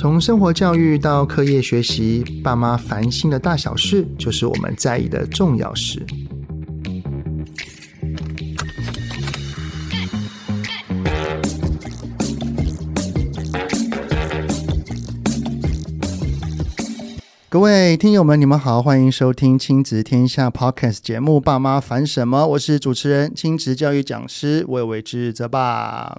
从生活教育到课业学习，爸妈烦心的大小事，就是我们在意的重要事。各位听友们，你们好，欢迎收听亲子天下 Podcast 节目《爸妈烦什么》，我是主持人、亲子教育讲师魏玮之泽爸。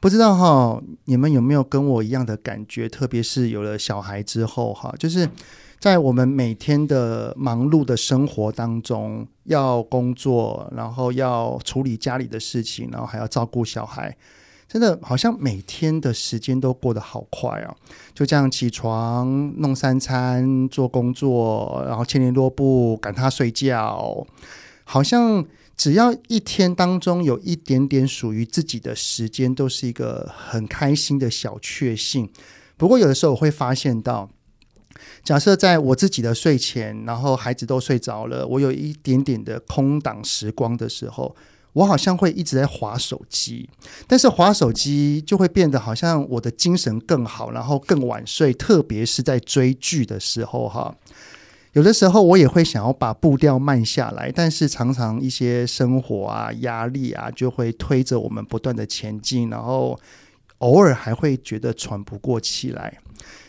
不知道哈，你们有没有跟我一样的感觉？特别是有了小孩之后哈，就是在我们每天的忙碌的生活当中，要工作，然后要处理家里的事情，然后还要照顾小孩。真的好像每天的时间都过得好快啊！就这样起床、弄三餐、做工作，然后牵连落布、赶他睡觉，好像只要一天当中有一点点属于自己的时间，都是一个很开心的小确幸。不过有的时候我会发现到，假设在我自己的睡前，然后孩子都睡着了，我有一点点的空档时光的时候。我好像会一直在划手机，但是划手机就会变得好像我的精神更好，然后更晚睡，特别是在追剧的时候哈。有的时候我也会想要把步调慢下来，但是常常一些生活啊、压力啊，就会推着我们不断的前进，然后偶尔还会觉得喘不过气来。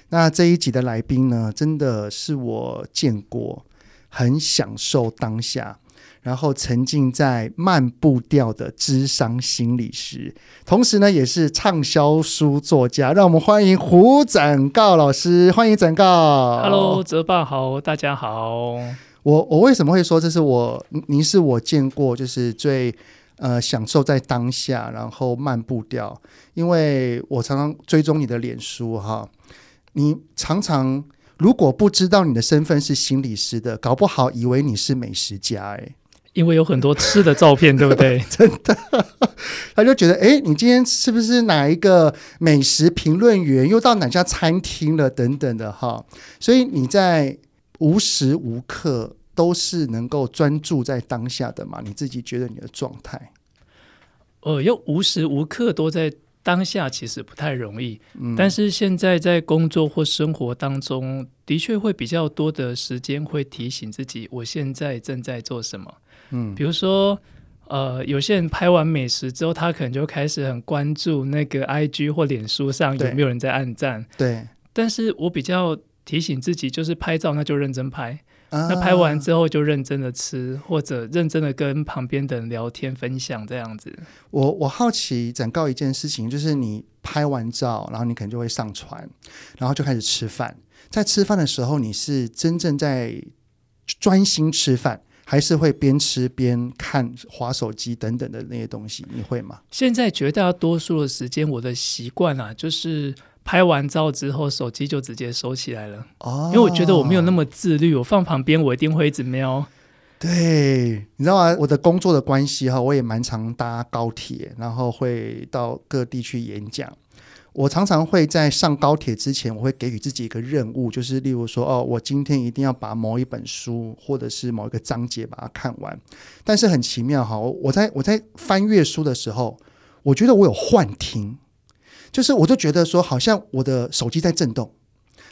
那这一集的来宾呢，真的是我见过，很享受当下。然后沉浸在慢步调的智商心理师，同时呢也是畅销书作家。让我们欢迎胡展告老师，欢迎展告。Hello，泽爸好，大家好。我我为什么会说这是我您是我见过就是最呃享受在当下，然后慢步调，因为我常常追踪你的脸书哈，你常常如果不知道你的身份是心理师的，搞不好以为你是美食家诶。因为有很多吃的照片，对不对？真的，他就觉得，哎，你今天是不是哪一个美食评论员，又到哪家餐厅了，等等的哈。所以你在无时无刻都是能够专注在当下的嘛？你自己觉得你的状态？呃，要无时无刻都在当下，其实不太容易。嗯，但是现在在工作或生活当中，的确会比较多的时间会提醒自己，我现在正在做什么。嗯，比如说，呃，有些人拍完美食之后，他可能就开始很关注那个 IG 或脸书上有没有人在按赞。对，但是我比较提醒自己，就是拍照那就认真拍，啊、那拍完之后就认真的吃，或者认真的跟旁边的人聊天分享这样子。我我好奇展告一件事情，就是你拍完照，然后你可能就会上传，然后就开始吃饭。在吃饭的时候，你是真正在专心吃饭。还是会边吃边看滑手机等等的那些东西，你会吗？现在绝大多数的时间，我的习惯啊，就是拍完照之后，手机就直接收起来了。哦，因为我觉得我没有那么自律，我放旁边，我一定会一直瞄。对，你知道吗？我的工作的关系哈，我也蛮常搭高铁，然后会到各地去演讲。我常常会在上高铁之前，我会给予自己一个任务，就是例如说，哦，我今天一定要把某一本书或者是某一个章节把它看完。但是很奇妙哈，我在我在翻阅书的时候，我觉得我有幻听，就是我就觉得说，好像我的手机在震动，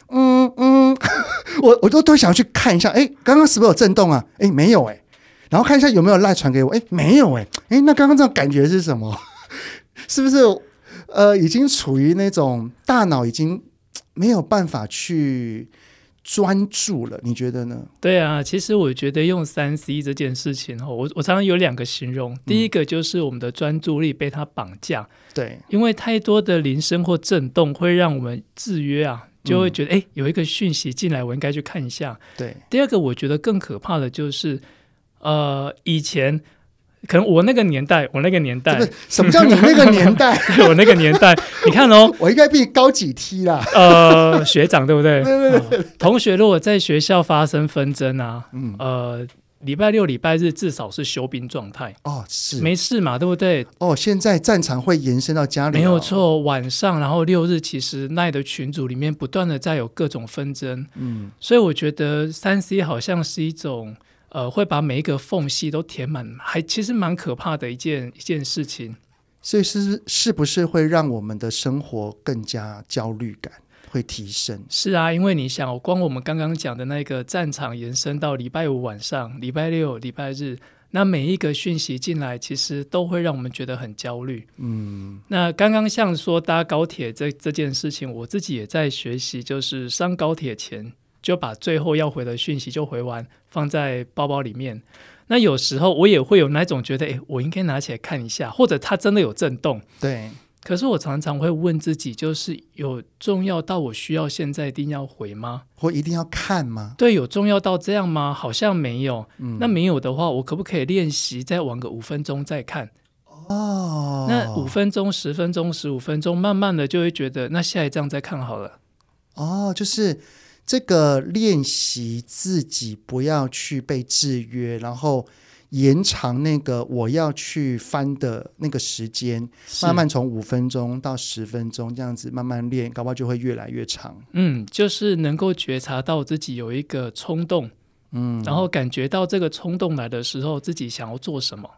嗯嗯，我我都都想去看一下，哎，刚刚是不是有震动啊？哎，没有哎，然后看一下有没有赖传给我，哎，没有哎，哎，那刚刚这种感觉是什么？是不是？呃，已经处于那种大脑已经没有办法去专注了，你觉得呢？对啊，其实我觉得用三 C 这件事情，我我常常有两个形容，第一个就是我们的专注力被它绑架，对、嗯，因为太多的铃声或震动会让我们制约啊，就会觉得哎、嗯，有一个讯息进来，我应该去看一下。对，第二个我觉得更可怕的就是，呃，以前。可能我那个年代，我那个年代，什么叫你那个年代？我那个年代，你看哦，我应该比你高几梯啦。呃，学长对不对？对 对对、呃。同学如果在学校发生纷争啊，嗯，呃，礼拜六、礼拜日至少是休兵状态。哦，是没事嘛，对不对？哦，现在战场会延伸到家里、哦，没有错。晚上，然后六日，其实奈的群组里面不断的在有各种纷争。嗯，所以我觉得三 C 好像是一种。呃，会把每一个缝隙都填满，还其实蛮可怕的一件一件事情。所以是是不是会让我们的生活更加焦虑感？会提升。是啊，因为你想，光我们刚刚讲的那个战场延伸到礼拜五晚上、礼拜六、礼拜日，那每一个讯息进来，其实都会让我们觉得很焦虑。嗯，那刚刚像说搭高铁这这件事情，我自己也在学习，就是上高铁前就把最后要回的讯息就回完，放在包包里面。那有时候我也会有那种觉得，诶，我应该拿起来看一下，或者它真的有震动。对。可是我常常会问自己，就是有重要到我需要现在一定要回吗？或一定要看吗？对，有重要到这样吗？好像没有。嗯，那没有的话，我可不可以练习再玩个五分钟再看？哦，那五分钟、十分钟、十五分钟，慢慢的就会觉得，那下一张再看好了。哦，就是这个练习自己不要去被制约，然后。延长那个我要去翻的那个时间，慢慢从五分钟到十分钟这样子慢慢练，搞不好就会越来越长。嗯，就是能够觉察到自己有一个冲动，嗯，然后感觉到这个冲动来的时候，自己想要做什么。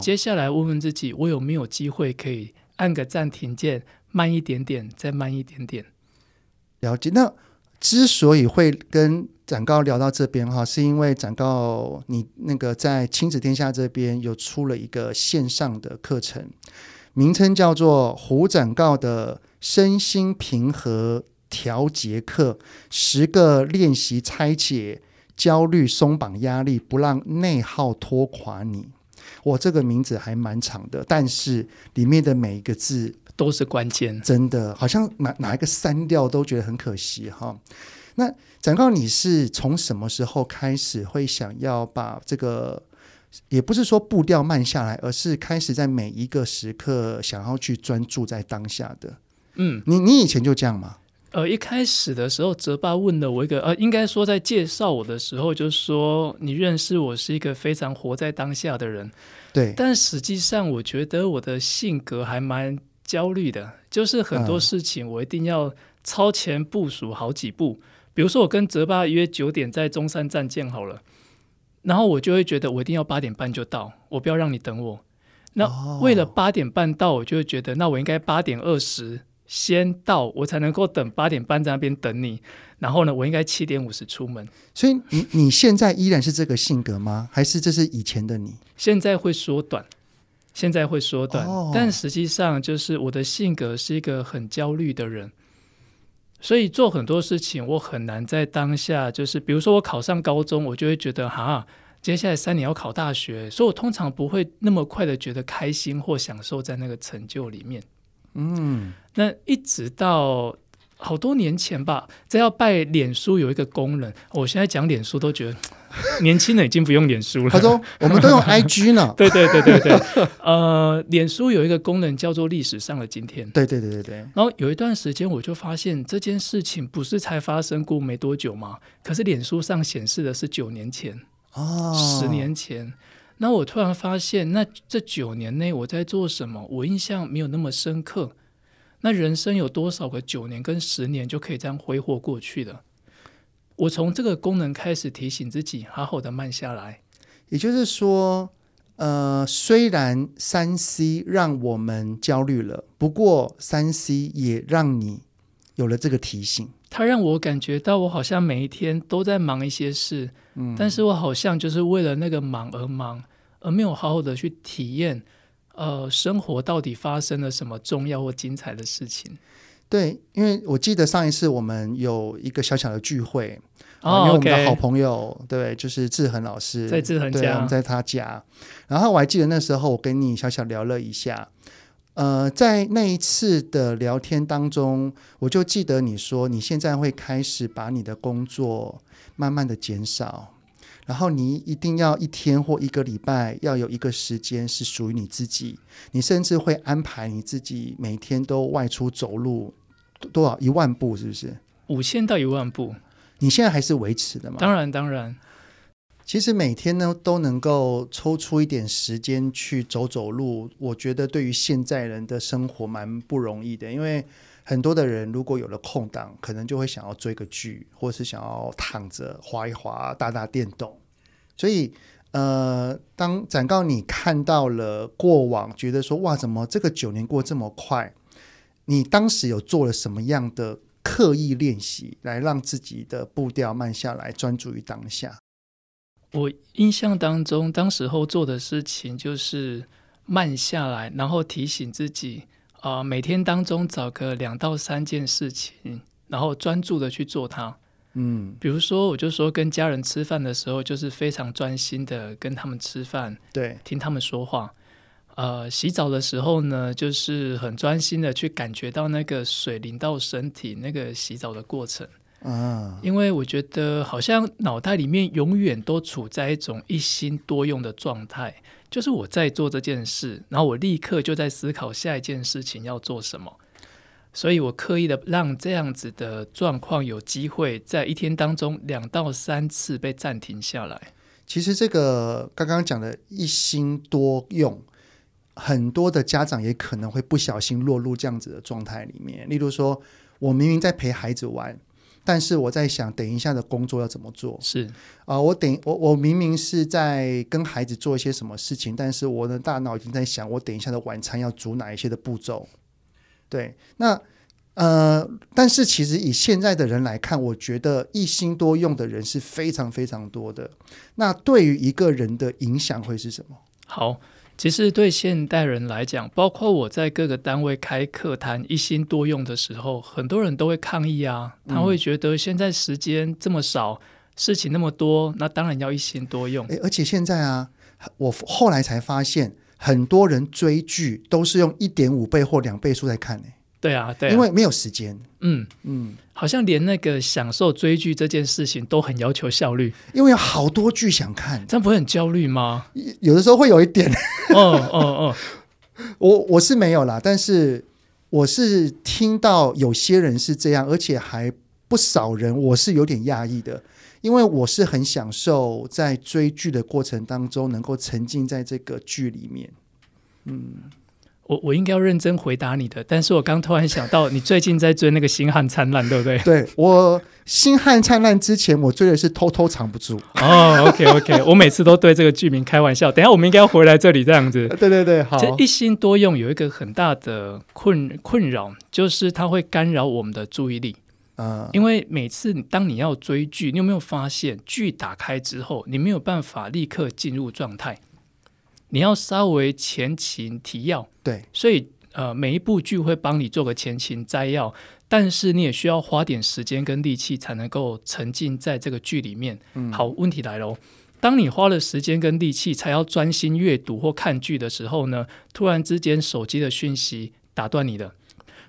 接下来问问自己，我有没有机会可以按个暂停键，慢一点点，再慢一点点。了解。那之所以会跟展誥聊到这边哈，是因为展誥你那个在亲子天下这边有出了一个线上的课程，名称叫做胡展誥的身心平和调节课，十个练习拆解焦虑、松绑压力，不让内耗拖垮你。我这个名字还蛮长的，但是里面的每一个字都是关键，真的好像哪哪一个删掉都觉得很可惜哈。那展告，你是从什么时候开始会想要把这个，也不是说步调慢下来，而是开始在每一个时刻想要去专注在当下的？嗯，你你以前就这样吗？呃，一开始的时候，泽爸问了我一个，呃，应该说在介绍我的时候，就说你认识我是一个非常活在当下的人，对。但实际上，我觉得我的性格还蛮焦虑的，就是很多事情我一定要超前部署好几步。嗯比如说，我跟泽爸约九点在中山站见好了，然后我就会觉得我一定要八点半就到，我不要让你等我。那为了八点半到，我就会觉得那我应该八点二十先到，我才能够等八点半在那边等你。然后呢，我应该七点五十出门。所以你你现在依然是这个性格吗？还是这是以前的你？现在会缩短，现在会缩短，但实际上就是我的性格是一个很焦虑的人。所以做很多事情，我很难在当下，就是比如说我考上高中，我就会觉得哈，接下来三年要考大学，所以我通常不会那么快的觉得开心或享受在那个成就里面。嗯，那一直到。好多年前吧，在要拜脸书有一个功能，我现在讲脸书都觉得 年轻人已经不用脸书了。他说我们都用 IG 呢。对对对对对，呃，脸书有一个功能叫做历史上的今天。对对对对对。然后有一段时间我就发现这件事情不是才发生过没多久吗？可是脸书上显示的是九年前，哦，十年前。那我突然发现，那这九年内我在做什么？我印象没有那么深刻。那人生有多少个九年跟十年就可以这样挥霍过去的？我从这个功能开始提醒自己，好好的慢下来。也就是说，呃，虽然三 C 让我们焦虑了，不过三 C 也让你有了这个提醒。它让我感觉到，我好像每一天都在忙一些事，嗯，但是我好像就是为了那个忙而忙，而没有好好的去体验。呃，生活到底发生了什么重要或精彩的事情？对，因为我记得上一次我们有一个小小的聚会，哦，因为我们的好朋友，对，就是志恒老师，在志恒家，我们在他家。然后我还记得那时候我跟你小小聊了一下，呃，在那一次的聊天当中，我就记得你说你现在会开始把你的工作慢慢的减少。然后你一定要一天或一个礼拜要有一个时间是属于你自己，你甚至会安排你自己每天都外出走路多少一万步，是不是？五千到一万步，你现在还是维持的吗？当然，当然。其实每天呢都能够抽出一点时间去走走路，我觉得对于现在人的生活蛮不容易的，因为。很多的人如果有了空档，可能就会想要追个剧，或是想要躺着滑一滑、打打电动。所以，呃，当展告你看到了过往，觉得说哇，怎么这个九年过这么快？你当时有做了什么样的刻意练习来让自己的步调慢下来，专注于当下？我印象当中，当时候做的事情就是慢下来，然后提醒自己啊、呃，每天当中找个两到三件事情，然后专注的去做它。嗯，比如说，我就说跟家人吃饭的时候，就是非常专心的跟他们吃饭，对，听他们说话。呃，洗澡的时候呢，就是很专心的去感觉到那个水淋到身体，那个洗澡的过程。啊，因为我觉得好像脑袋里面永远都处在一种一心多用的状态，就是我在做这件事，然后我立刻就在思考下一件事情要做什么。所以我刻意的让这样子的状况有机会在一天当中两到三次被暂停下来。其实这个刚刚讲的一心多用，很多的家长也可能会不小心落入这样子的状态里面。例如说，我明明在陪孩子玩，但是我在想等一下的工作要怎么做。是啊、呃，我等我我明明是在跟孩子做一些什么事情，但是我的大脑已经在想，我等一下的晚餐要煮哪一些的步骤。对，那呃，但是其实以现在的人来看，我觉得一心多用的人是非常非常多的。那对于一个人的影响会是什么？好，其实对现代人来讲，包括我在各个单位开课谈一心多用的时候，很多人都会抗议啊，他会觉得现在时间这么少，嗯、事情那么多，那当然要一心多用。诶，而且现在啊，我后来才发现。很多人追剧都是用一点五倍或两倍速在看呢。对啊，对啊，因为没有时间。嗯嗯，好像连那个享受追剧这件事情都很要求效率，因为有好多剧想看，这样不会很焦虑吗？有的时候会有一点。哦哦哦，我我是没有啦，但是我是听到有些人是这样，而且还不少人，我是有点讶异的。因为我是很享受在追剧的过程当中，能够沉浸在这个剧里面。嗯，我我应该要认真回答你的，但是我刚突然想到，你最近在追那个《星汉灿烂》，对不对？对，我《星汉灿烂》之前我追的是《偷偷藏不住》。哦，OK OK，我每次都对这个剧名开玩笑。等一下我们应该要回来这里这样子。对对对，好。这一心多用有一个很大的困困扰，就是它会干扰我们的注意力。啊，因为每次当你要追剧，你有没有发现剧打开之后，你没有办法立刻进入状态，你要稍微前情提要。对，所以呃，每一部剧会帮你做个前情摘要，但是你也需要花点时间跟力气才能够沉浸在这个剧里面。嗯，好，问题来喽，当你花了时间跟力气才要专心阅读或看剧的时候呢，突然之间手机的讯息打断你的。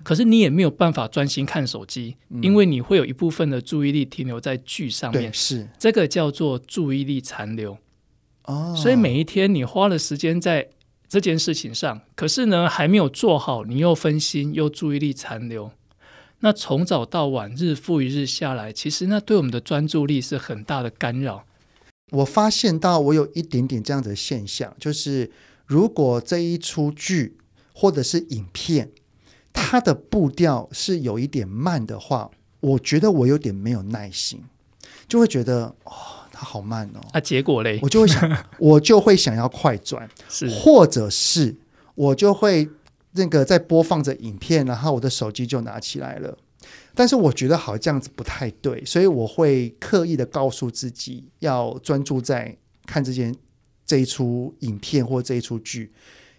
可是你也没有办法专心看手机，嗯，因为你会有一部分的注意力停留在剧上面。是这个叫做注意力残留。哦，所以每一天你花了时间在这件事情上，可是呢还没有做好，你又分心又注意力残留。那从早到晚，日复一日下来，其实那对我们的专注力是很大的干扰。我发现到我有一点点这样的现象，就是如果这一出剧或者是影片，它的步调是有一点慢的话，我觉得我有点没有耐心，就会觉得哦，它好慢哦。啊，结果嘞，我就会想，我就会想要快转，是，或者是我就会那个在播放着影片，然后我的手机就拿起来了。但是我觉得好像这样子不太对，所以我会刻意的告诉自己要专注在看这件这一出影片或这一出剧。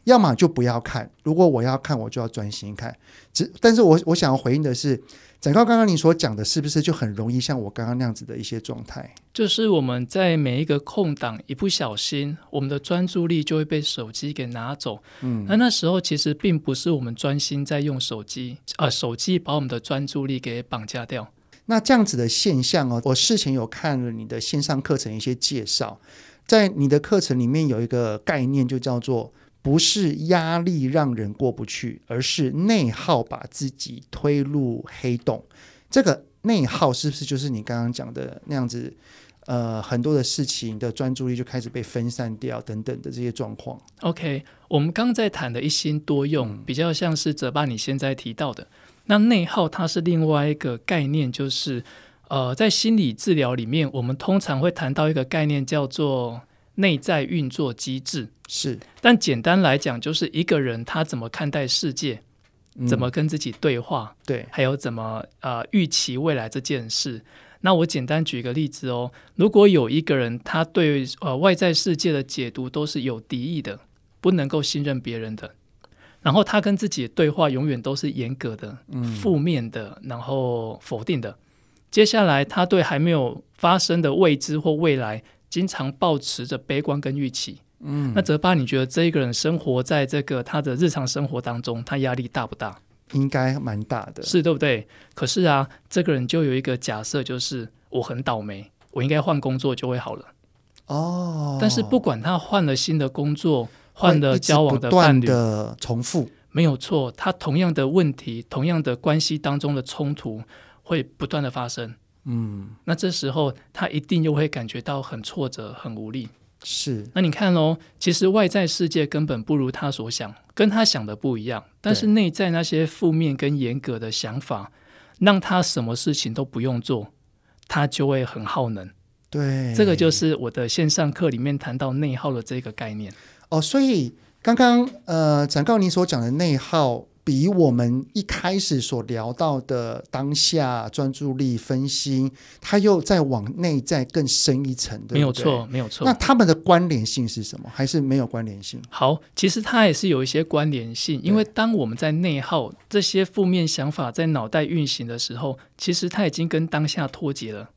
要么就不要看，如果我要看，我就要专心看。只，但是我我想要回应的是，展高刚刚你所讲的，是不是就很容易像我刚刚那样子的一些状态？就是我们在每一个空档，一不小心，我们的专注力就会被手机给拿走。嗯，那那时候其实并不是我们专心在用手机，啊、呃，手机把我们的专注力给绑架掉。那这样子的现象哦，我事前有看了你的线上课程一些介绍，在你的课程里面有一个概念，就叫做。不是压力让人过不去，而是内耗把自己推入黑洞。这个内耗是不是就是你刚刚讲的那样子？呃，很多的事情的专注力就开始被分散掉，等等的这些状况。OK，我们刚在谈的一心多用，比较像是泽爸你现在提到的。那内耗它是另外一个概念，就是呃，在心理治疗里面，我们通常会谈到一个概念叫做。内在运作机制是，但简单来讲，就是一个人他怎么看待世界，怎么跟自己对话，对，还有怎么呃预期未来这件事。那我简单举一个例子哦，如果有一个人他对呃外在世界的解读都是有敌意的，不能够信任别人的，然后他跟自己的对话永远都是严格的、嗯、负面的，然后否定的。接下来他对还没有发生的未知或未来，经常保持着悲观跟预期。嗯，那泽巴，你觉得这一个人生活在这个他的日常生活当中，他压力大不大？应该蛮大的，是对不对？可是啊，这个人就有一个假设，就是我很倒霉，我应该换工作就会好了。哦，但是不管他换了新的工作，换了交往的伴侣，的重复没有错，他同样的问题，同样的关系当中的冲突会不断的发生。嗯，那这时候他一定又会感觉到很挫折、很无力。是，那你看喽，其实外在世界根本不如他所想，跟他想的不一样。但是内在那些负面跟严格的想法，让他什么事情都不用做，他就会很耗能。对，这个就是我的线上课里面谈到内耗的这个概念。哦，所以刚刚呃，展告你所讲的内耗。比我们一开始所聊到的当下专注力分析，它又再往内在更深一层，对不对？没有错，没有错。那他们的关联性是什么？还是没有关联性？好，其实它也是有一些关联性，因为当我们在内耗，这些负面想法在脑袋运行的时候，其实它已经跟当下脱节了。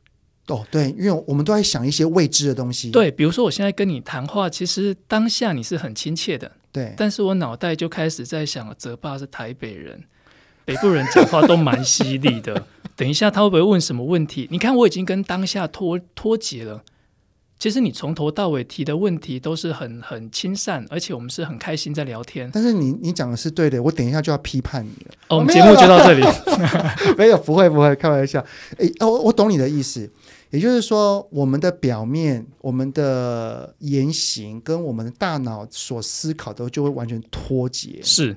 哦，对，因为我们都在想一些未知的东西。对，比如说我现在跟你谈话，其实当下你是很亲切的。对，但是我脑袋就开始在想，泽爸是台北人，北部人讲话都蛮犀利的。等一下他会不会问什么问题？你看我已经跟当下脱脱节了。其实你从头到尾提的问题都是很很亲善，而且我们是很开心在聊天。但是你你讲的是对的，我等一下就要批判你了。哦，我们节目就到这里。没有，不会不会，开玩笑。哎，我我懂你的意思。也就是说，我们的表面、我们的言行跟我们的大脑所思考的就会完全脱节。是，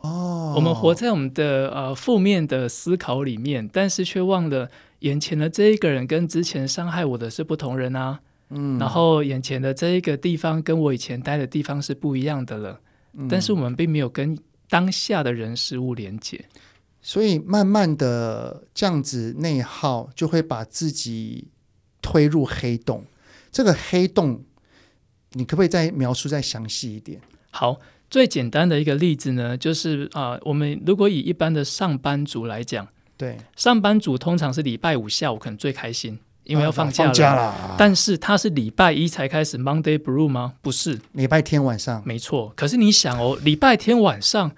哦，我们活在我们的呃负面的思考里面，但是却忘了眼前的这一个人跟之前伤害我的是不同人啊。嗯，然后眼前的这一个地方跟我以前待的地方是不一样的了。嗯，但是我们并没有跟当下的人事物连接。所以慢慢的这样子内耗，就会把自己推入黑洞。这个黑洞，你可不可以再描述再详细一点？好，最简单的一个例子呢，就是啊、呃，我们如果以一般的上班族来讲，对，上班族通常是礼拜五下午可能最开心，因为要放假了。啊、放假了。但是他是礼拜一才开始 Monday Blue 吗？不是，礼拜天晚上。没错。可是你想哦，礼拜天晚上。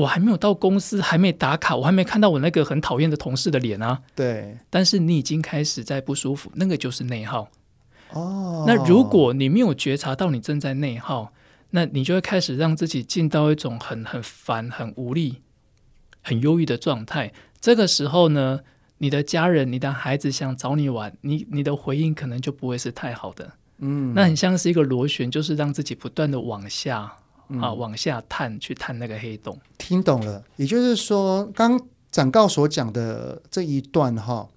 我还没有到公司，还没打卡，我还没看到我那个很讨厌的同事的脸啊。对，但是你已经开始在不舒服，那个就是内耗。哦，那如果你没有觉察到你正在内耗，那你就会开始让自己进到一种很很烦、很无力、很忧郁的状态。这个时候呢，你的家人、你的孩子想找你玩，你你的回应可能就不会是太好的。嗯，那很像是一个螺旋，就是让自己不断的往下。啊，往下探，去探那个黑洞。听懂了，也就是说，刚展告所讲的这一段哈，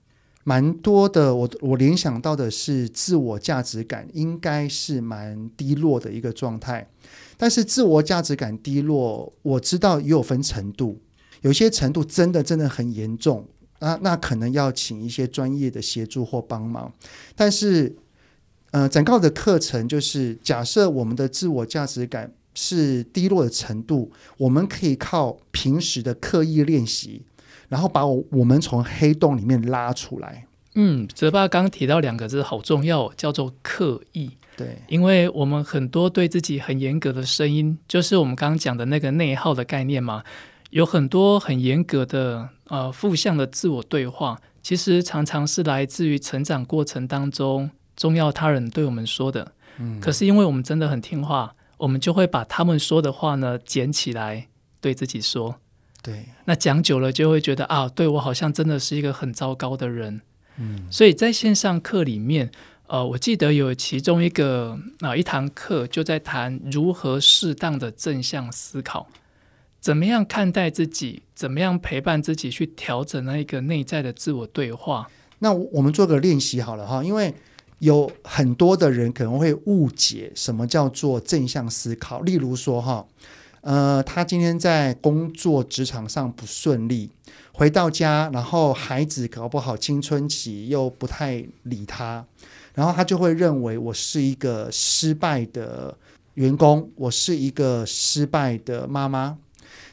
蛮多的。我我联想到的是，自我价值感应该是蛮低落的一个状态。但是，自我价值感低落，我知道也有分程度，有些程度真的真的很严重，那那可能要请一些专业的协助或帮忙。但是，呃，展告的课程就是假设我们的自我价值感。是低落的程度，我们可以靠平时的刻意练习，然后把我我们从黑洞里面拉出来。嗯，泽爸刚提到两个字好重要，叫做刻意。对，因为我们很多对自己很严格的声音，就是我们刚刚讲的那个内耗的概念嘛，有很多很严格的呃负向的自我对话，其实常常是来自于成长过程当中重要他人对我们说的。嗯，可是因为我们真的很听话。我们就会把他们说的话呢捡起来对自己说，对，那讲久了就会觉得啊，对我好像真的是一个很糟糕的人，嗯，所以在线上课里面，呃，我记得有其中一个啊一堂课就在谈如何适当的正向思考，怎么样看待自己，怎么样陪伴自己去调整那一个内在的自我对话。那我们做个练习好了哈，因为。有很多的人可能会误解什么叫做正向思考，例如说哈，呃，他今天在工作职场上不顺利，回到家，然后孩子搞不好青春期又不太理他，然后他就会认为我是一个失败的员工，我是一个失败的妈妈。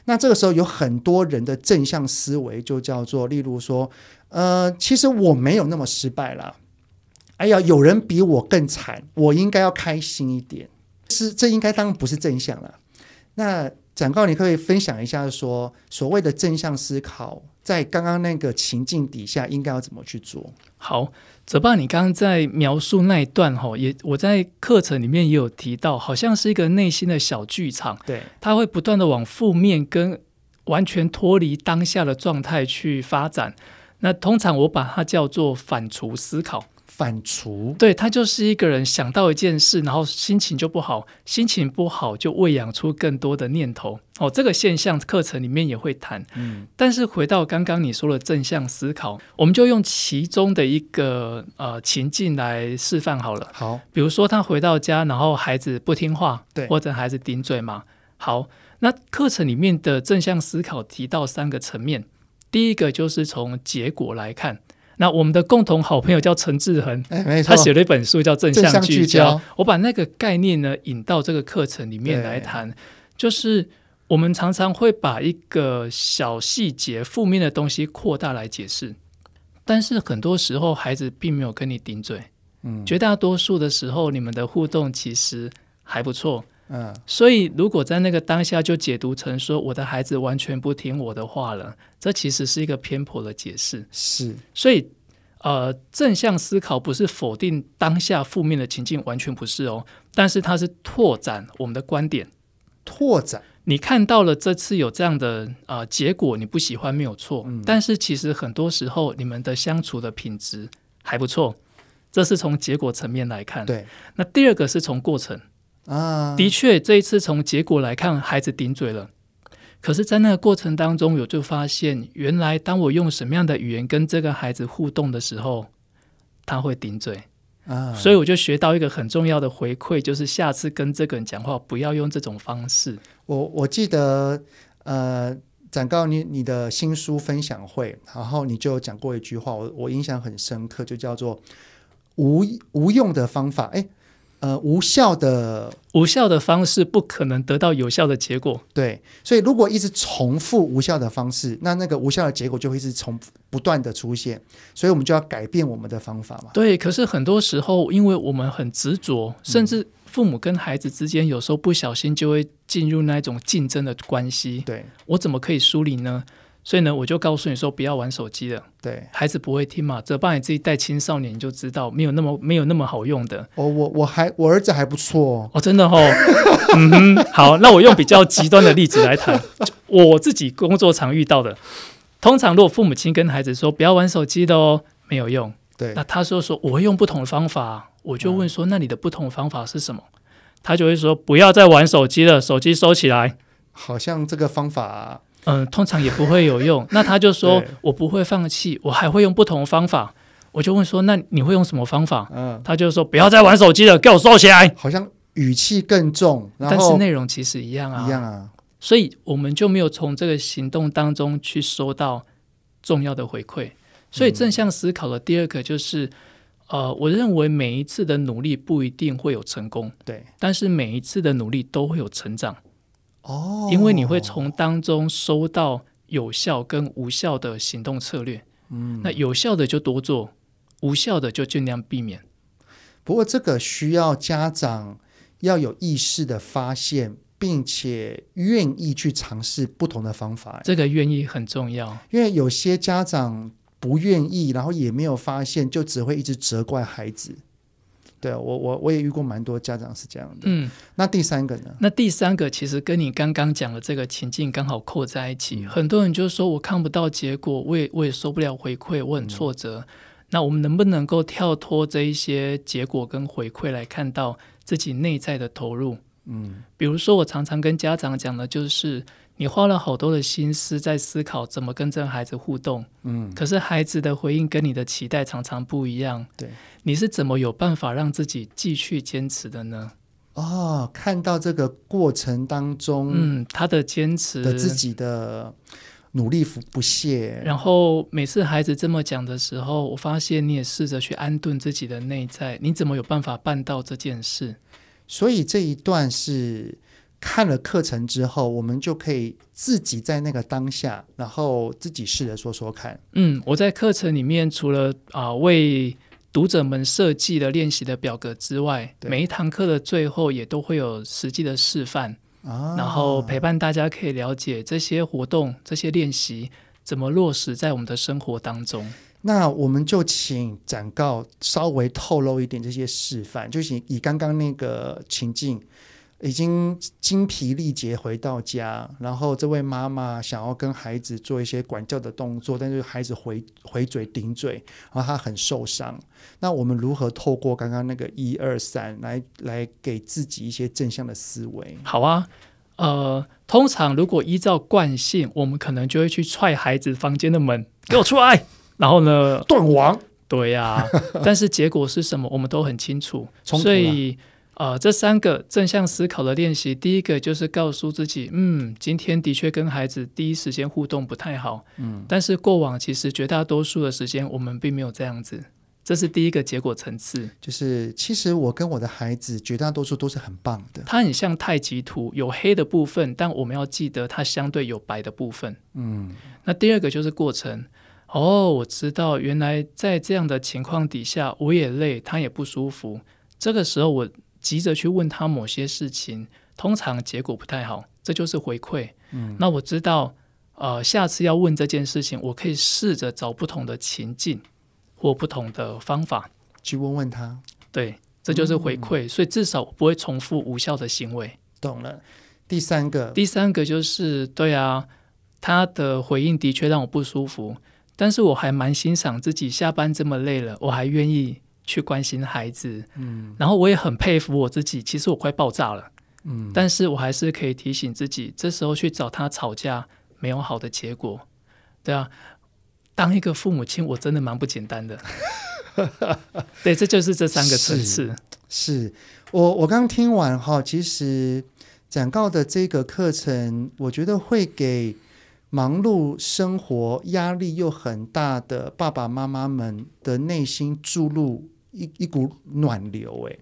那这个时候有很多人的正向思维就叫做，例如说，呃，其实我没有那么失败啦。哎呀，有人比我更惨，我应该要开心一点。是，这应该当然不是正向了。那展告，你可以分享一下说，说所谓的正向思考，在刚刚那个情境底下，应该要怎么去做？好，泽爸，你刚刚在描述那一段哈，也我在课程里面也有提到，好像是一个内心的小剧场，对，它会不断的往负面跟完全脱离当下的状态去发展。那通常我把它叫做反刍思考。反刍，对，他就是一个人想到一件事，然后心情就不好，心情不好就喂养出更多的念头。哦，这个现象课程里面也会谈。嗯，但是回到刚刚你说的正向思考，我们就用其中的一个呃情境来示范好了。好，比如说他回到家，然后孩子不听话，对，或者孩子顶嘴嘛。好，那课程里面的正向思考提到三个层面，第一个就是从结果来看。那我们的共同好朋友叫陈志恒，哎，他写了一本书叫《正向聚焦》，聚焦我把那个概念呢引到这个课程里面来谈，就是我们常常会把一个小细节、负面的东西扩大来解释，但是很多时候孩子并没有跟你顶嘴，嗯，绝大多数的时候你们的互动其实还不错。嗯，所以如果在那个当下就解读成说我的孩子完全不听我的话了，这其实是一个偏颇的解释。是，所以呃，正向思考不是否定当下负面的情境，完全不是哦。但是它是拓展我们的观点，拓展。你看到了这次有这样的呃结果，你不喜欢没有错，嗯，但是其实很多时候你们的相处的品质还不错，这是从结果层面来看。对，那第二个是从过程。啊，的确，这一次从结果来看，孩子顶嘴了。可是，在那个过程当中，我就发现，原来当我用什么样的语言跟这个孩子互动的时候，他会顶嘴啊。所以，我就学到一个很重要的回馈，就是下次跟这个人讲话，不要用这种方式。我我记得，呃，展告你你的新书分享会，然后你就讲过一句话，我我印象很深刻，就叫做无无用的方法。哎。呃，无效的无效的方式不可能得到有效的结果。对，所以如果一直重复无效的方式，那那个无效的结果就会一直重不断的出现。所以我们就要改变我们的方法嘛。对，可是很多时候，因为我们很执着，甚至父母跟孩子之间有时候不小心就会进入那种竞争的关系。对，我怎么可以梳理呢？所以呢，我就告诉你说，不要玩手机了。对，孩子不会听嘛，泽爸你自己带青少年，你就知道没有那么没有那么好用的。我我我还我儿子还不错哦，真的哦。嗯哼，好，那我用比较极端的例子来谈，我自己工作常遇到的。通常如果父母亲跟孩子说不要玩手机的哦，没有用。对，那他说说我会用不同的方法，我就问说，嗯，那你的不同方法是什么？他就会说不要再玩手机了，手机收起来。好像这个方法啊。嗯，通常也不会有用。那他就说：“我不会放弃，我还会用不同的方法。”我就问说：“那你会用什么方法？”嗯，他就说：“不要再玩手机了，给我收起来。”好像语气更重，但是内容其实一样啊，一样啊。所以我们就没有从这个行动当中去收到重要的回馈。所以正向思考的第二个就是，呃，我认为每一次的努力不一定会有成功，对，但是每一次的努力都会有成长。哦，因为你会从当中收到有效跟无效的行动策略，嗯，那有效的就多做，无效的就尽量避免。不过这个需要家长要有意识的发现，并且愿意去尝试不同的方法。这个愿意很重要，因为有些家长不愿意，然后也没有发现，就只会一直责怪孩子。对，我我我也遇过蛮多家长是这样的。嗯，那第三个呢？那第三个其实跟你刚刚讲的这个情境刚好扣在一起。嗯、很多人就是说我看不到结果，我也我也收不了回馈，我很挫折。嗯、那我们能不能够跳脱这一些结果跟回馈，来看到自己内在的投入？嗯，比如说我常常跟家长讲的就是。你花了好多的心思在思考怎么跟这个孩子互动，嗯，可是孩子的回应跟你的期待常常不一样，对，你是怎么有办法让自己继续坚持的呢？哦，看到这个过程当中，嗯，他的坚持的自己的努力不不懈。然后每次孩子这么讲的时候，我发现你也试着去安顿自己的内在，你怎么有办法办到这件事？所以这一段是看了课程之后，我们就可以自己在那个当下，然后自己试着说说看。嗯，我在课程里面除了啊、呃、为读者们设计的练习的表格之外，每一堂课的最后也都会有实际的示范，啊，然后陪伴大家可以了解这些活动、这些练习怎么落实在我们的生活当中。那我们就请展告稍微透露一点这些示范，就是以刚刚那个情境。已经精疲力竭回到家，然后这位妈妈想要跟孩子做一些管教的动作，但是孩子回回嘴顶嘴，然后他很受伤。那我们如何透过刚刚那个一二三来来给自己一些正向的思维？好啊，呃，通常如果依照惯性，我们可能就会去踹孩子房间的门，给我出来，然后呢，断网。对呀、啊，但是结果是什么？我们都很清楚，所以。呃，这三个正向思考的练习，第一个就是告诉自己，嗯，今天的确跟孩子第一时间互动不太好，嗯，但是过往其实绝大多数的时间我们并没有这样子，这是第一个结果层次。就是其实我跟我的孩子绝大多数都是很棒的，它很像太极图，有黑的部分，但我们要记得它相对有白的部分。嗯，那第二个就是过程。哦，我知道，原来在这样的情况底下，我也累，他也不舒服，这个时候我。急着去问他某些事情，通常结果不太好，这就是回馈。嗯，那我知道，呃，下次要问这件事情，我可以试着找不同的情境或不同的方法去问问他。对，这就是回馈，嗯，所以至少我不会重复无效的行为。懂了。第三个，第三个就是，对啊，他的回应的确让我不舒服，但是我还蛮欣赏自己下班这么累了，我还愿意。去关心孩子，嗯，然后我也很佩服我自己，其实我快爆炸了，嗯，但是我还是可以提醒自己，这时候去找他吵架没有好的结果，对啊，当一个父母亲，我真的蛮不简单的，对，这就是这三个层次。是，是。我我刚听完哈，其实展告的这个课程，我觉得会给。忙碌生活、压力又很大的爸爸妈妈们的内心注入一一股暖流，哎，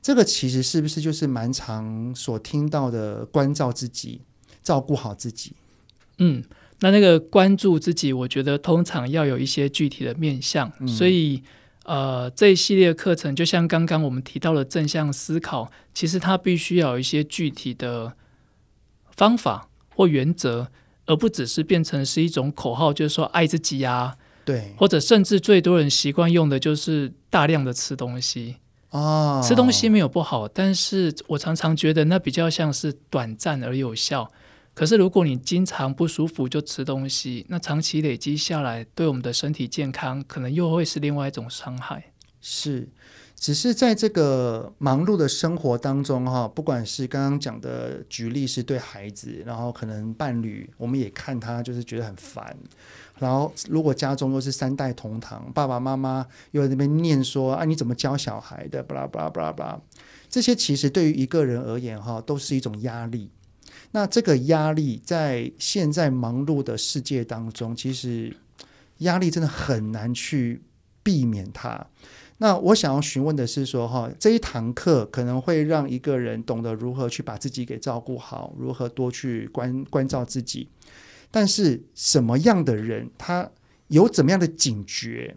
这个其实是不是就是蛮常所听到的关照自己、照顾好自己？嗯，那那个关注自己，我觉得通常要有一些具体的面向，嗯、所以呃，这一系列课程就像刚刚我们提到的正向思考，其实它必须要有一些具体的方法或原则。而不只是变成是一种口号，就是说爱自己啊，对，或者甚至最多人习惯用的就是大量的吃东西啊，吃东西没有不好，但是我常常觉得那比较像是短暂而有效。可是如果你经常不舒服就吃东西，那长期累积下来，对我们的身体健康可能又会是另外一种伤害。是。只是在这个忙碌的生活当中，哈，不管是刚刚讲的举例是对孩子，然后可能伴侣，我们也看他就是觉得很烦。然后如果家中又是三代同堂，爸爸妈妈又在那边念说啊，你怎么教小孩的？巴拉巴拉巴拉巴拉，这些其实对于一个人而言，哈，都是一种压力。那这个压力在现在忙碌的世界当中，其实压力真的很难去避免它。那我想要询问的是说，哈，这一堂课可能会让一个人懂得如何去把自己给照顾好，如何多去关关照自己。但是什么样的人，他有怎么样的警觉，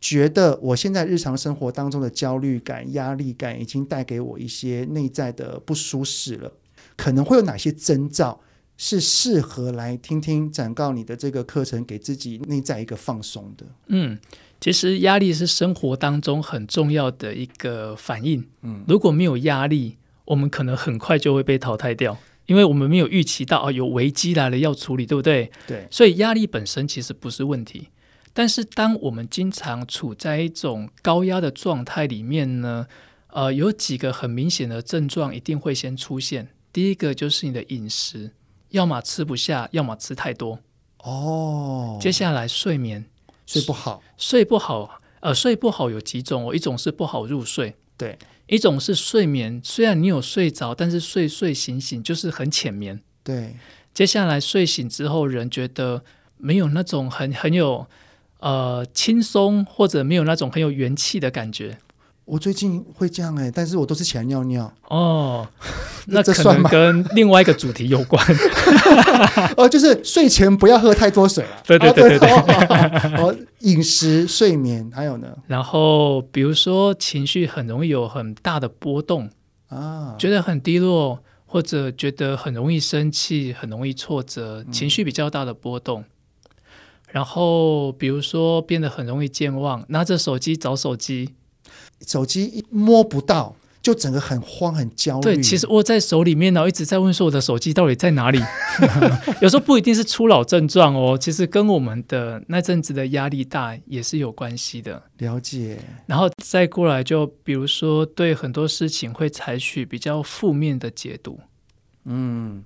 觉得我现在日常生活当中的焦虑感、压力感已经带给我一些内在的不舒适了？可能会有哪些征兆是适合来听听展告你的这个课程，给自己内在一个放松的？嗯。其实压力是生活当中很重要的一个反应。嗯，如果没有压力，我们可能很快就会被淘汰掉，因为我们没有预期到啊，有危机来了要处理，对不对？对。所以压力本身其实不是问题，但是当我们经常处在一种高压的状态里面呢，呃，有几个很明显的症状一定会先出现。第一个就是你的饮食，要么吃不下，要么吃太多。哦。接下来睡眠。睡不好，睡不好，呃，睡不好有几种哦，一种是不好入睡，对，一种是睡眠，虽然你有睡着，但是睡睡醒醒就是很浅眠。对，接下来睡醒之后，人觉得没有那种很很有呃轻松，或者没有那种很有元气的感觉。我最近会这样哎、欸，但是我都是起来尿尿哦，那可能跟另外一个主题有关。哦，就是睡前不要喝太多水了。对对对对对。哦，饮食、睡眠还有呢？然后比如说情绪很容易有很大的波动啊，觉得很低落，或者觉得很容易生气、很容易挫折，情绪比较大的波动。嗯、然后比如说变得很容易健忘，拿着手机找手机。手机一摸不到，就整个很慌很焦虑。对，其实握在手里面，然后一直在问说我的手机到底在哪里。有时候不一定是初老症状哦，其实跟我们的那阵子的压力大也是有关系的。了解。然后再过来，就比如说对很多事情会采取比较负面的解读。嗯，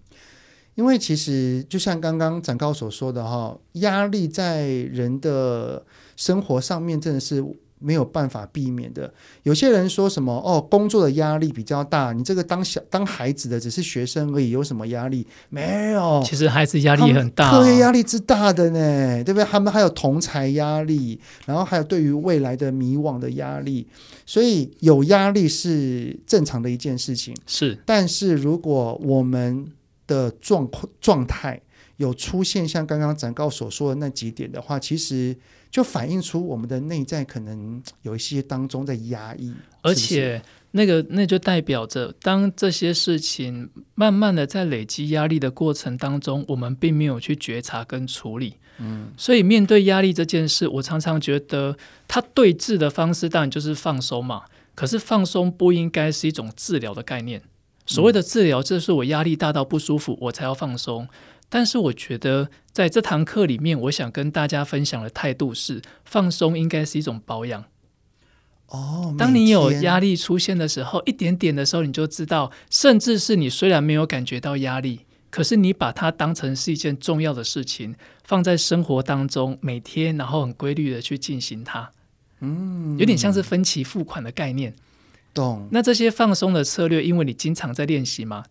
因为其实就像刚刚展高所说的哈，压力在人的生活上面真的是。没有办法避免的。有些人说什么哦，工作的压力比较大，你这个当小当孩子的只是学生而已，有什么压力？没有，其实孩子压力很大，课业压力之大的呢，对不对？他们还有同才压力，然后还有对于未来的迷惘的压力，所以有压力是正常的一件事情。是，但是如果我们的状况状态有出现像刚刚展告所说的那几点的话，其实。就反映出我们的内在可能 有一些当中在压抑，而且那个那就代表着，当这些事情慢慢的在累积压力的过程当中，我们并没有去觉察跟处理。嗯，所以面对压力这件事，我常常觉得，它对治的方式当然就是放松嘛。可是放松不应该是一种治疗的概念。所谓的治疗，就是我压力大到不舒服，我才要放松。但是我觉得，在这堂课里面，我想跟大家分享的态度是，放松应该是一种保养。哦，当你有压力出现的时候，一点点的时候，你就知道，甚至是你虽然没有感觉到压力，可是你把它当成是一件重要的事情，放在生活当中，每天然后很规律的去进行它。嗯，有点像是分期付款的概念。懂。那这些放松的策略，因为你经常在练习嘛。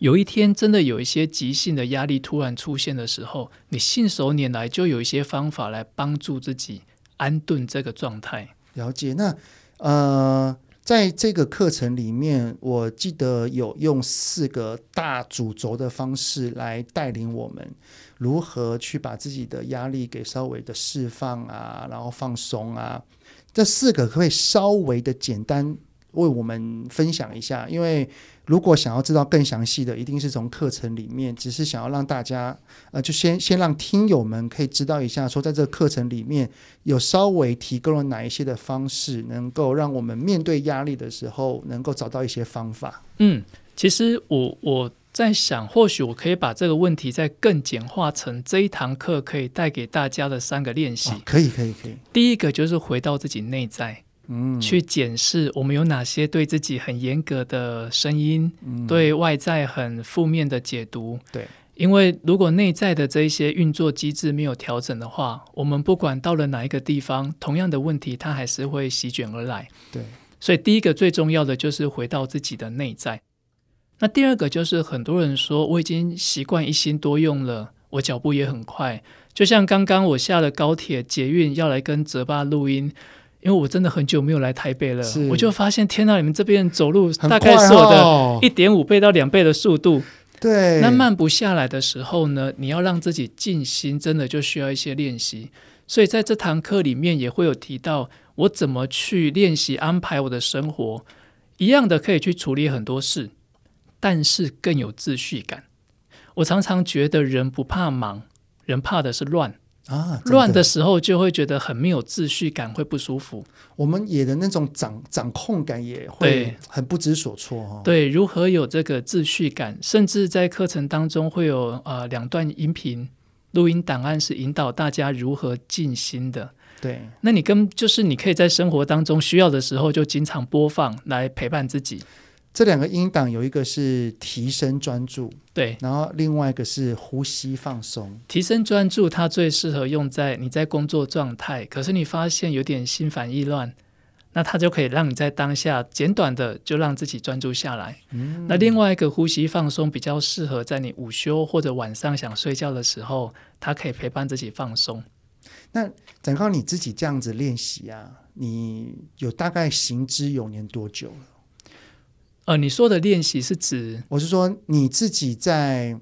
有一天，真的有一些急性的压力突然出现的时候，你信手拈来就有一些方法来帮助自己安顿这个状态。了解。那呃，在这个课程里面，我记得有用四个大主轴的方式来带领我们如何去把自己的压力给稍微的释放啊，然后放松啊。这四个可不可以稍微的简单为我们分享一下？因为如果想要知道更详细的，一定是从课程里面。只是想要让大家，呃，就先先让听友们可以知道一下，说在这个课程里面有稍微提供了哪一些的方式，能够让我们面对压力的时候，能够找到一些方法。嗯，其实我我在想，或许我可以把这个问题再更简化成这一堂课可以带给大家的三个练习。哦，可以，可以，可以。第一个就是回到自己内在。嗯，去检视我们有哪些对自己很严格的声音，嗯，对外在很负面的解读。对，因为如果内在的这一些运作机制没有调整的话，我们不管到了哪一个地方，同样的问题它还是会席卷而来。对，所以第一个最重要的就是回到自己的内在。那第二个就是很多人说我已经习惯一心多用了，我脚步也很快，就像刚刚我下了高铁捷运要来跟泽爸录音。因为我真的很久没有来台北了，我就发现天呐，你们这边走路大概是我的一点五倍到两倍的速度。对，那慢不下来的时候呢，你要让自己静心，真的就需要一些练习。所以在这堂课里面也会有提到，我怎么去练习安排我的生活，一样的可以去处理很多事，但是更有秩序感。我常常觉得人不怕忙，人怕的是乱。啊，乱的时候就会觉得很没有秩序感，会不舒服。我们也的那种掌掌控感也会很不知所措哈。对，如何有这个秩序感？甚至在课程当中会有呃两段音频录音档案，是引导大家如何静心的。对，那你跟就是你可以在生活当中需要的时候就经常播放来陪伴自己。这两个音档有一个是提升专注，对，然后另外一个是呼吸放松。提升专注，它最适合用在你在工作状态，可是你发现有点心烦意乱，那它就可以让你在当下简短的就让自己专注下来。嗯，那另外一个呼吸放松比较适合在你午休或者晚上想睡觉的时候，它可以陪伴自己放松。那展誥你自己这样子练习啊，你有大概行之有年多久了？呃，你说的练习是指？我是说你自己在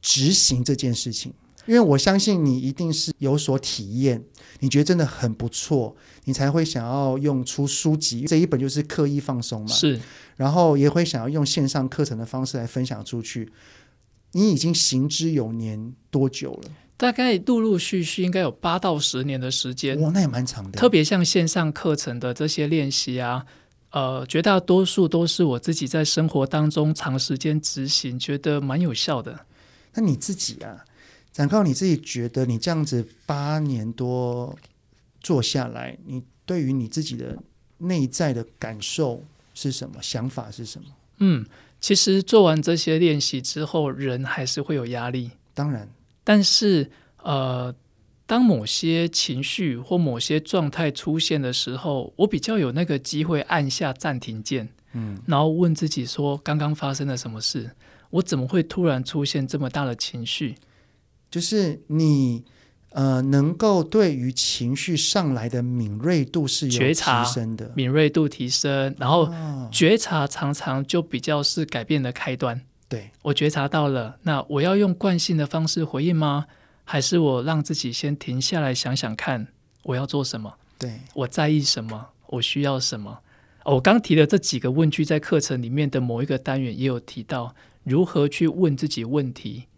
执行这件事情，因为我相信你一定是有所体验。你觉得真的很不错，你才会想要用出书籍，这一本就是刻意放松嘛。是，然后也会想要用线上课程的方式来分享出去。你已经行之有年多久了？大概陆陆续续应该有八到十年的时间。哇，那也蛮长的。特别像线上课程的这些练习啊，呃，绝大多数都是我自己在生活当中长时间执行，觉得蛮有效的。那你自己啊？展告你自己觉得，你这样子八年多做下来，你对于你自己的内在的感受是什么？想法是什么？嗯，其实做完这些练习之后，人还是会有压力。当然，但是呃，当某些情绪或某些状态出现的时候，我比较有那个机会按下暂停键，嗯，然后问自己说：刚刚发生了什么事？我怎么会突然出现这么大的情绪？就是你，呃，能够对于情绪上来的敏锐度是有提升的，敏锐度提升，然后觉察常常就比较是改变的开端。对，我觉察到了，那我要用惯性的方式回应吗？还是我让自己先停下来想想看，我要做什么？对，我在意什么？我需要什么？哦，我刚提的这几个问句，在课程里面的某一个单元也有提到，如何去问自己问题。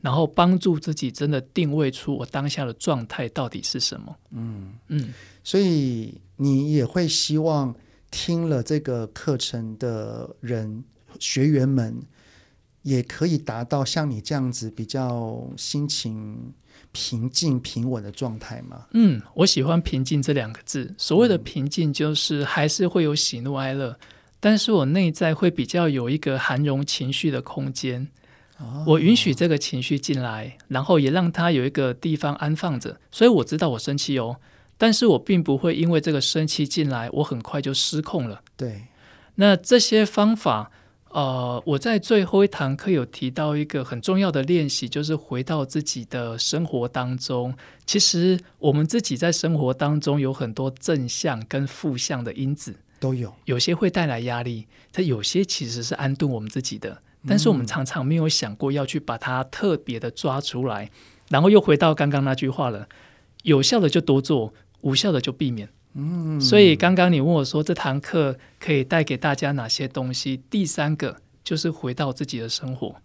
然后帮助自己真的定位出我当下的状态到底是什么？嗯嗯，所以你也会希望听了这个课程的人学员们，也可以达到像你这样子比较心情平静平稳的状态吗？嗯，我喜欢“平静”这两个字。所谓的平静，就是还是会有喜怒哀乐，但是我内在会比较有一个涵容情绪的空间。我允许这个情绪进来，然后也让它有一个地方安放着。所以我知道我生气哦，但是我并不会因为这个生气进来，我很快就失控了。对，那这些方法，呃，我在最后一堂课有提到一个很重要的练习，就是回到自己的生活当中。其实我们自己在生活当中有很多正向跟负向的因子都有，有些会带来压力，它有些其实是安顿我们自己的。但是我们常常没有想过要去把它特别的抓出来，然后又回到刚刚那句话了：有效的就多做，无效的就避免。嗯，所以刚刚你问我说这堂课可以带给大家哪些东西？第三个就是回到自己的生活。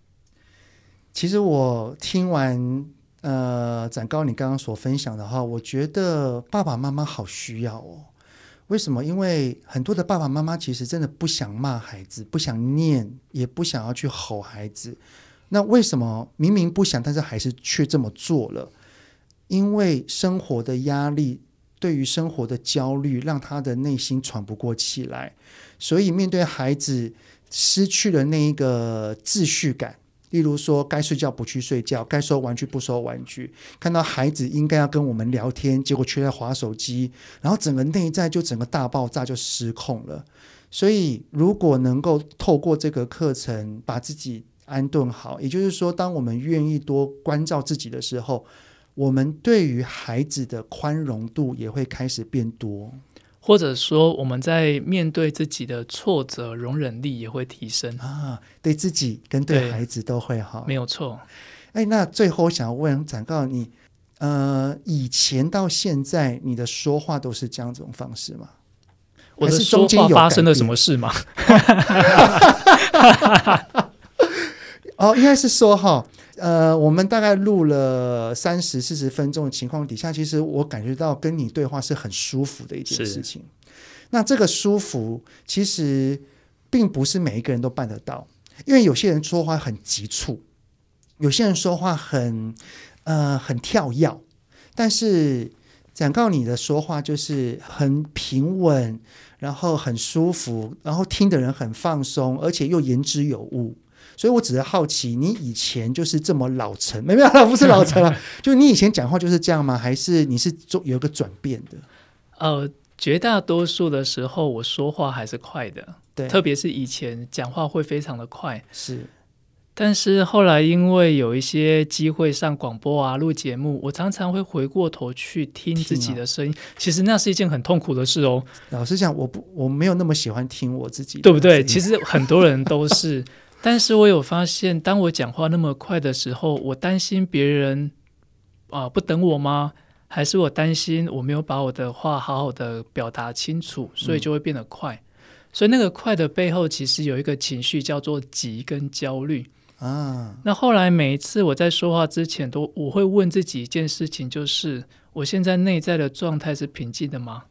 其实我听完呃展高你刚刚所分享的话，我觉得爸爸妈妈好需要哦。为什么？因为很多的爸爸妈妈其实真的不想骂孩子，不想念，也不想要去吼孩子。那为什么明明不想，但是还是却这么做了？因为生活的压力，对于生活的焦虑，让他的内心喘不过气来，所以面对孩子，失去了那一个秩序感。例如说，该睡觉不去睡觉，该收玩具不收玩具，看到孩子应该要跟我们聊天，结果却在划手机，然后整个内在就整个大爆炸，就失控了。所以，如果能够透过这个课程把自己安顿好，也就是说，当我们愿意多关照自己的时候，我们对于孩子的宽容度也会开始变多。或者说，我们在面对自己的挫折，容忍力也会提升啊，对自己跟对孩子都会好，没有错。哎，那最后想要问展告你，呃，以前到现在，你的说话都是这样这种方式吗？我的说话发生了什么事吗？哦，应该是说哈。呃，我们大概录了三十四十分钟的情况底下，其实我感觉到跟你对话是很舒服的一件事情。那这个舒服，其实并不是每一个人都办得到，因为有些人说话很急促，有些人说话很呃很跳跃，但是讲告你的说话就是很平稳，然后很舒服，然后听的人很放松，而且又言之有物。所以，我只是好奇，你以前就是这么老成？没有，不是老成啊，就你以前讲话就是这样吗？还是你是做有一个转变的？呃，绝大多数的时候我说话还是快的，对，特别是以前讲话会非常的快，是。但是后来因为有一些机会上广播啊、录节目，我常常会回过头去听自己的声音，啊、其实那是一件很痛苦的事哦。老实讲，我不我没有那么喜欢听我自己，对不对？其实很多人都是，但是我有发现，当我讲话那么快的时候，我担心别人啊、呃、不等我吗？还是我担心我没有把我的话好好的表达清楚，所以就会变得快。嗯、所以那个快的背后，其实有一个情绪叫做急跟焦虑。啊，那后来每一次我在说话之前，都我会问自己一件事情，就是我现在内在的状态是平静的吗？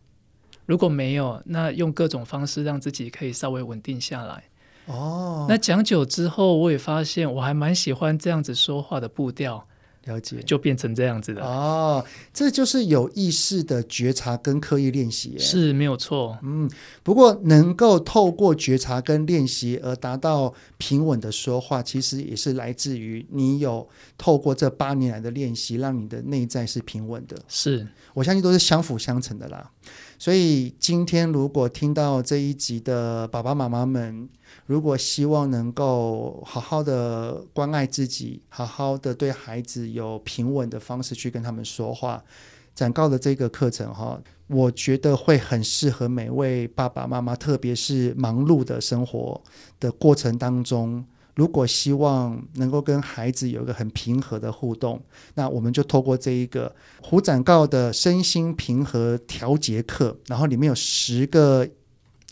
如果没有，那用各种方式让自己可以稍微稳定下来。哦，那讲久之后，我也发现我还蛮喜欢这样子说话的步调。了解，就变成这样子的哦，这就是有意识的觉察跟刻意练习，是没有错。嗯，不过能够透过觉察跟练习而达到平稳的说话，其实也是来自于你有透过这八年来的练习，让你的内在是平稳的。是，我相信都是相辅相成的啦。所以今天如果听到这一集的爸爸妈妈们，如果希望能够好好的关爱自己，好好的对孩子有平稳的方式去跟他们说话，展告的这个课程哈，我觉得会很适合每位爸爸妈妈，特别是忙碌的生活的过程当中。如果希望能够跟孩子有一个很平和的互动，那我们就透过这一个胡展告的身心平和调节课，然后里面有十个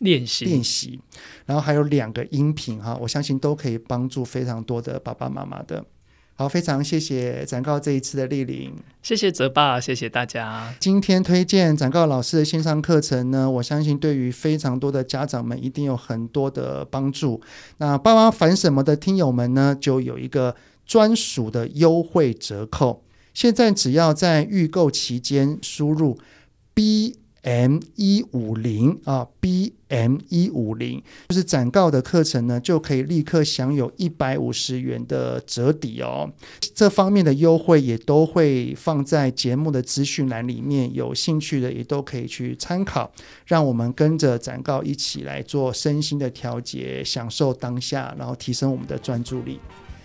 练习练习，然后还有两个音频哈，我相信都可以帮助非常多的爸爸妈妈的。好，非常谢谢展告这一次的莅临，谢谢泽爸，谢谢大家。今天推荐展告老师的线上课程呢，我相信对于非常多的家长们一定有很多的帮助。那爸妈烦什么的听友们呢，就有一个专属的优惠折扣，现在只要在预购期间输入 B。M 一五零啊，B M 一五零就是展告的课程呢，就可以立刻享有一百五十元的折抵哦。这方面的优惠也都会放在节目的资讯栏里面，有兴趣的也都可以去参考。让我们跟着展告一起来做身心的调节，享受当下，然后提升我们的专注力。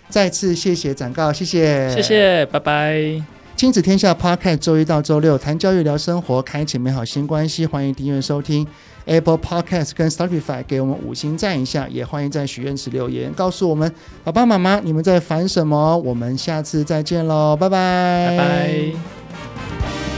再次谢谢展告，谢谢，谢谢，拜拜。亲子天下 Podcast，周一到周六谈教育、聊生活，开启美好新关系。欢迎订阅收听 Apple Podcast 跟 Spotify，给我们五星赞一下。也欢迎在许愿池留言，告诉我们爸爸妈妈你们在烦什么。我们下次再见喽，拜拜，拜拜。